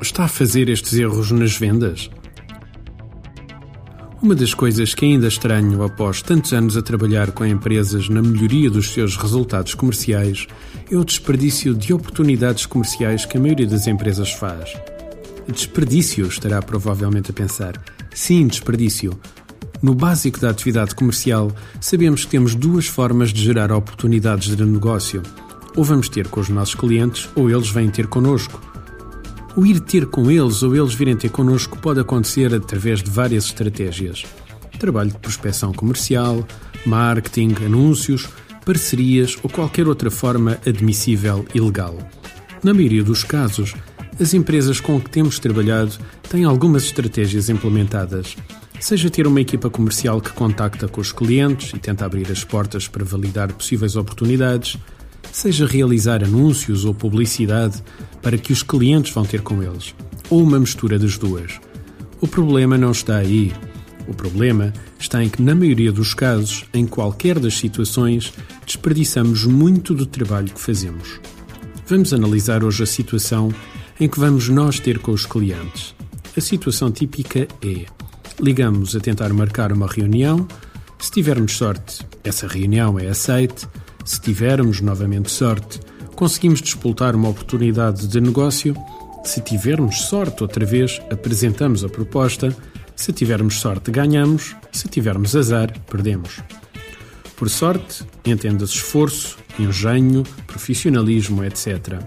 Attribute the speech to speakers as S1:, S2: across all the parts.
S1: Está a fazer estes erros nas vendas? Uma das coisas que ainda estranho após tantos anos a trabalhar com empresas na melhoria dos seus resultados comerciais é o desperdício de oportunidades comerciais que a maioria das empresas faz. Desperdício, estará provavelmente a pensar. Sim, desperdício. No básico da atividade comercial, sabemos que temos duas formas de gerar oportunidades de negócio. Ou vamos ter com os nossos clientes, ou eles vêm ter connosco. O ir ter com eles ou eles virem ter connosco pode acontecer através de várias estratégias. Trabalho de prospecção comercial, marketing, anúncios, parcerias ou qualquer outra forma admissível e legal. Na maioria dos casos, as empresas com que temos trabalhado têm algumas estratégias implementadas, seja ter uma equipa comercial que contacta com os clientes e tenta abrir as portas para validar possíveis oportunidades, seja realizar anúncios ou publicidade para que os clientes vão ter com eles, ou uma mistura das duas. O problema não está aí. O problema está em que, na maioria dos casos, em qualquer das situações, desperdiçamos muito do trabalho que fazemos. Vamos analisar hoje a situação em que vamos nós ter com os clientes. A situação típica é: ligamos a tentar marcar uma reunião, se tivermos sorte, essa reunião é aceite, se tivermos novamente sorte, conseguimos despoltar uma oportunidade de negócio, se tivermos sorte outra vez, apresentamos a proposta, se tivermos sorte, ganhamos, se tivermos azar, perdemos. Por sorte, entenda-se esforço, engenho, profissionalismo, etc.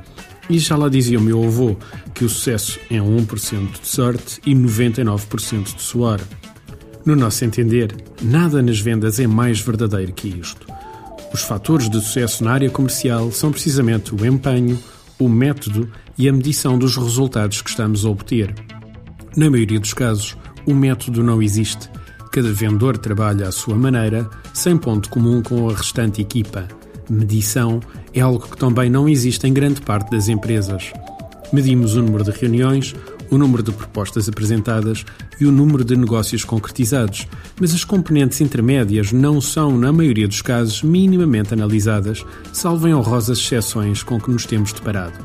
S1: E já lá dizia o meu avô que o sucesso é 1% de sorte e 99% de suor. No nosso entender, nada nas vendas é mais verdadeiro que isto. Os fatores de sucesso na área comercial são precisamente o empenho, o método e a medição dos resultados que estamos a obter. Na maioria dos casos, o método não existe. Cada vendedor trabalha à sua maneira, sem ponto comum com a restante equipa. Medição é algo que também não existe em grande parte das empresas. Medimos o número de reuniões, o número de propostas apresentadas e o número de negócios concretizados, mas as componentes intermédias não são, na maioria dos casos, minimamente analisadas, salvo em honrosas exceções com que nos temos deparado.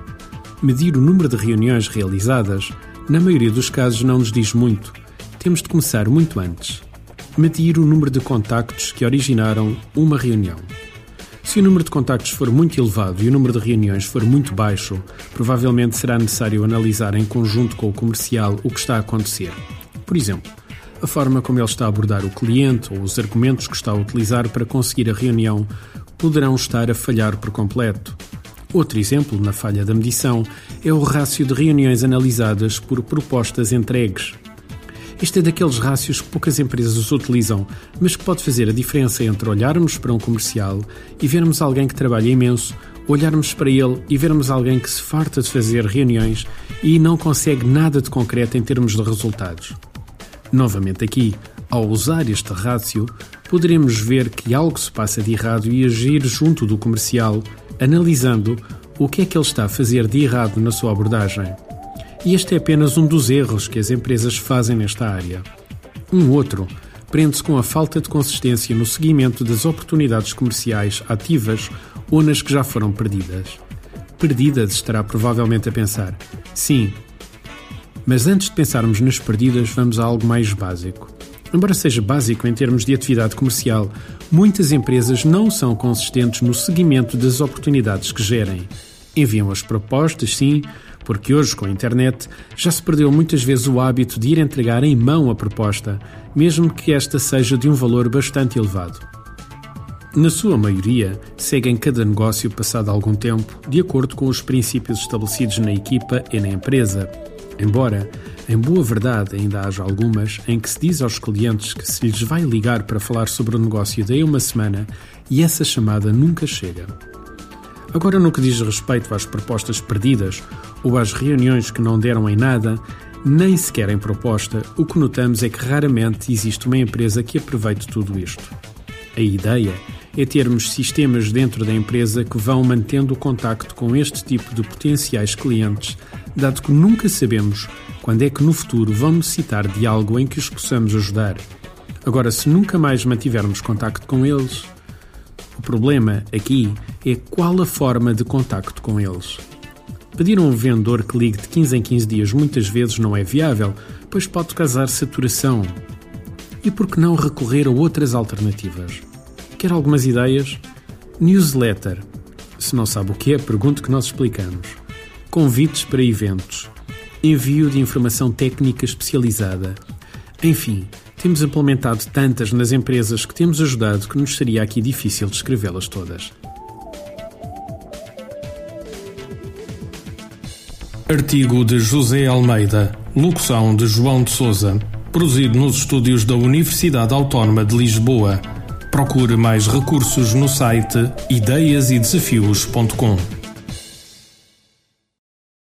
S1: Medir o número de reuniões realizadas, na maioria dos casos, não nos diz muito. Temos de começar muito antes. Medir o número de contactos que originaram uma reunião. Se o número de contactos for muito elevado e o número de reuniões for muito baixo, provavelmente será necessário analisar em conjunto com o comercial o que está a acontecer. Por exemplo, a forma como ele está a abordar o cliente ou os argumentos que está a utilizar para conseguir a reunião poderão estar a falhar por completo. Outro exemplo na falha da medição é o rácio de reuniões analisadas por propostas entregues. Este é daqueles rácios que poucas empresas utilizam, mas que pode fazer a diferença entre olharmos para um comercial e vermos alguém que trabalha imenso, olharmos para ele e vermos alguém que se farta de fazer reuniões e não consegue nada de concreto em termos de resultados. Novamente aqui, ao usar este rácio, poderemos ver que algo se passa de errado e agir junto do comercial, analisando o que é que ele está a fazer de errado na sua abordagem. E este é apenas um dos erros que as empresas fazem nesta área. Um outro prende-se com a falta de consistência no seguimento das oportunidades comerciais ativas ou nas que já foram perdidas. Perdidas estará provavelmente a pensar: sim. Mas antes de pensarmos nas perdidas, vamos a algo mais básico. Embora seja básico em termos de atividade comercial, muitas empresas não são consistentes no seguimento das oportunidades que gerem. Enviam as propostas, sim, porque hoje, com a internet, já se perdeu muitas vezes o hábito de ir entregar em mão a proposta, mesmo que esta seja de um valor bastante elevado. Na sua maioria, seguem cada negócio passado algum tempo, de acordo com os princípios estabelecidos na equipa e na empresa. Embora, em boa verdade, ainda haja algumas em que se diz aos clientes que se lhes vai ligar para falar sobre o negócio daí uma semana e essa chamada nunca chega. Agora, no que diz respeito às propostas perdidas ou às reuniões que não deram em nada, nem sequer em proposta, o que notamos é que raramente existe uma empresa que aproveite tudo isto. A ideia é termos sistemas dentro da empresa que vão mantendo o contacto com este tipo de potenciais clientes, dado que nunca sabemos quando é que no futuro vão necessitar de algo em que os possamos ajudar. Agora, se nunca mais mantivermos contacto com eles, o problema aqui é qual a forma de contacto com eles. Pedir a um vendedor que ligue de 15 em 15 dias muitas vezes não é viável, pois pode causar saturação. E por que não recorrer a outras alternativas? Quer algumas ideias? Newsletter. Se não sabe o que é, pergunte que nós explicamos. Convites para eventos. Envio de informação técnica especializada. Enfim, temos implementado tantas nas empresas que temos ajudado que nos seria aqui difícil descrevê-las todas.
S2: Artigo de José Almeida, locução de João de Souza, produzido nos estúdios da Universidade Autónoma de Lisboa. Procure mais recursos no site ideiasedesafios.com.